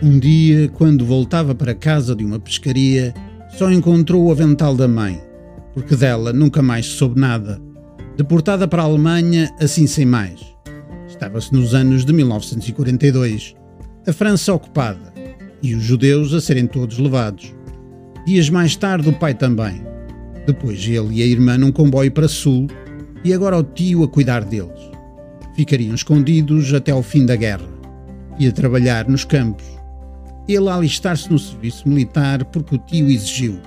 Um dia, quando voltava para casa de uma pescaria, só encontrou o avental da mãe, porque dela nunca mais soube nada. Deportada para a Alemanha, assim sem mais. Estava-se nos anos de 1942, a França ocupada e os judeus a serem todos levados. Dias mais tarde, o pai também. Depois ele e a irmã num comboio para sul e agora o tio a cuidar deles. Ficariam escondidos até ao fim da guerra e a trabalhar nos campos ele alistar-se no serviço militar porque o tio exigiu.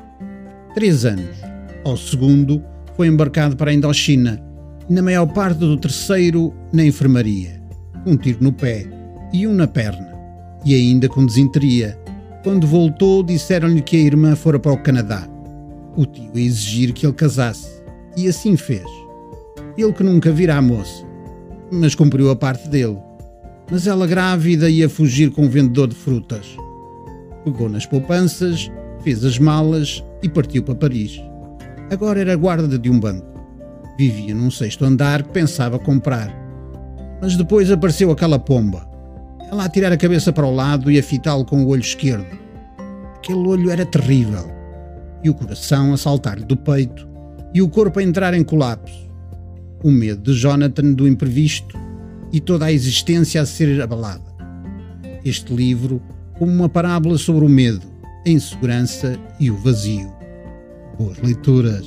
Três anos. Ao segundo, foi embarcado para a Indochina e, na maior parte do terceiro, na enfermaria. Um tiro no pé e um na perna. E ainda com desinteria. Quando voltou, disseram-lhe que a irmã fora para o Canadá. O tio a exigir que ele casasse. E assim fez. Ele que nunca vira a moça. Mas cumpriu a parte dele. Mas ela grávida ia fugir com um vendedor de frutas pegou nas poupanças, fez as malas e partiu para Paris. Agora era guarda de um banco. Vivia num sexto andar que pensava comprar. Mas depois apareceu aquela pomba. Ela a tirar a cabeça para o lado e a fitá-lo com o olho esquerdo. Aquele olho era terrível. E o coração a saltar-lhe do peito e o corpo a entrar em colapso. O medo de Jonathan do imprevisto e toda a existência a ser abalada. Este livro como uma parábola sobre o medo, a insegurança e o vazio. Boas leituras!